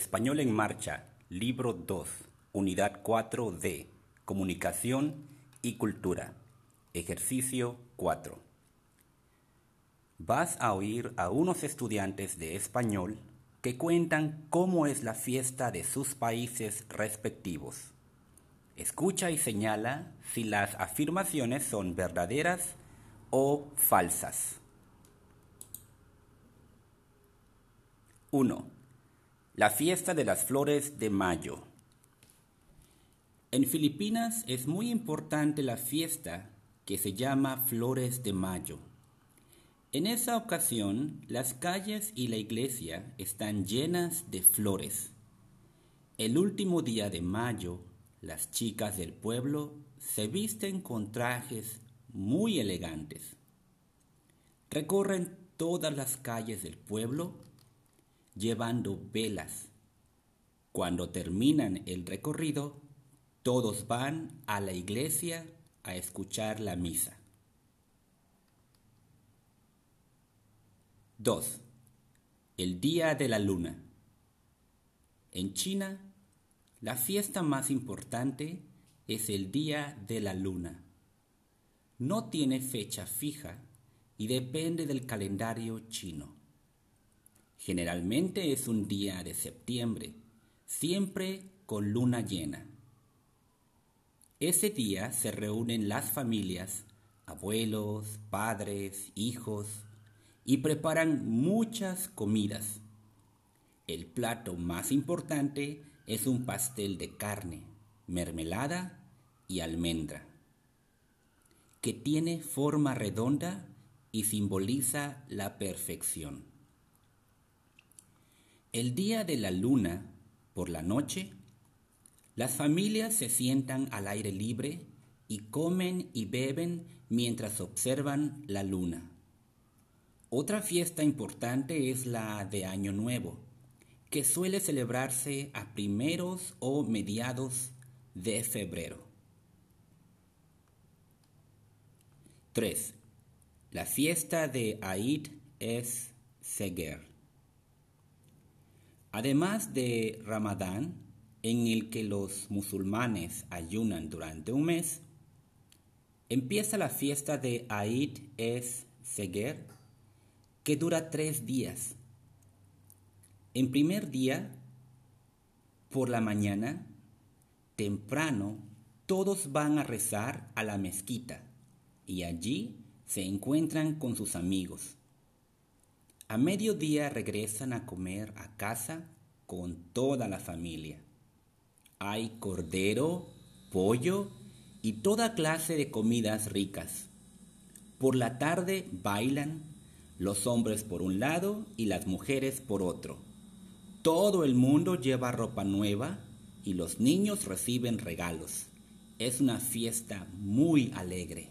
Español en Marcha, Libro 2, Unidad 4D, Comunicación y Cultura. Ejercicio 4. Vas a oír a unos estudiantes de español que cuentan cómo es la fiesta de sus países respectivos. Escucha y señala si las afirmaciones son verdaderas o falsas. 1. La fiesta de las flores de mayo. En Filipinas es muy importante la fiesta que se llama Flores de Mayo. En esa ocasión, las calles y la iglesia están llenas de flores. El último día de mayo, las chicas del pueblo se visten con trajes muy elegantes. Recorren todas las calles del pueblo llevando velas. Cuando terminan el recorrido, todos van a la iglesia a escuchar la misa. 2. El Día de la Luna. En China, la fiesta más importante es el Día de la Luna. No tiene fecha fija y depende del calendario chino. Generalmente es un día de septiembre, siempre con luna llena. Ese día se reúnen las familias, abuelos, padres, hijos, y preparan muchas comidas. El plato más importante es un pastel de carne, mermelada y almendra, que tiene forma redonda y simboliza la perfección. El día de la luna, por la noche, las familias se sientan al aire libre y comen y beben mientras observan la luna. Otra fiesta importante es la de Año Nuevo, que suele celebrarse a primeros o mediados de febrero. 3. La fiesta de Aid es Seger. Además de Ramadán, en el que los musulmanes ayunan durante un mes, empieza la fiesta de Aid es Seger, que dura tres días. En primer día, por la mañana, temprano, todos van a rezar a la mezquita y allí se encuentran con sus amigos. A mediodía regresan a comer a casa con toda la familia. Hay cordero, pollo y toda clase de comidas ricas. Por la tarde bailan, los hombres por un lado y las mujeres por otro. Todo el mundo lleva ropa nueva y los niños reciben regalos. Es una fiesta muy alegre.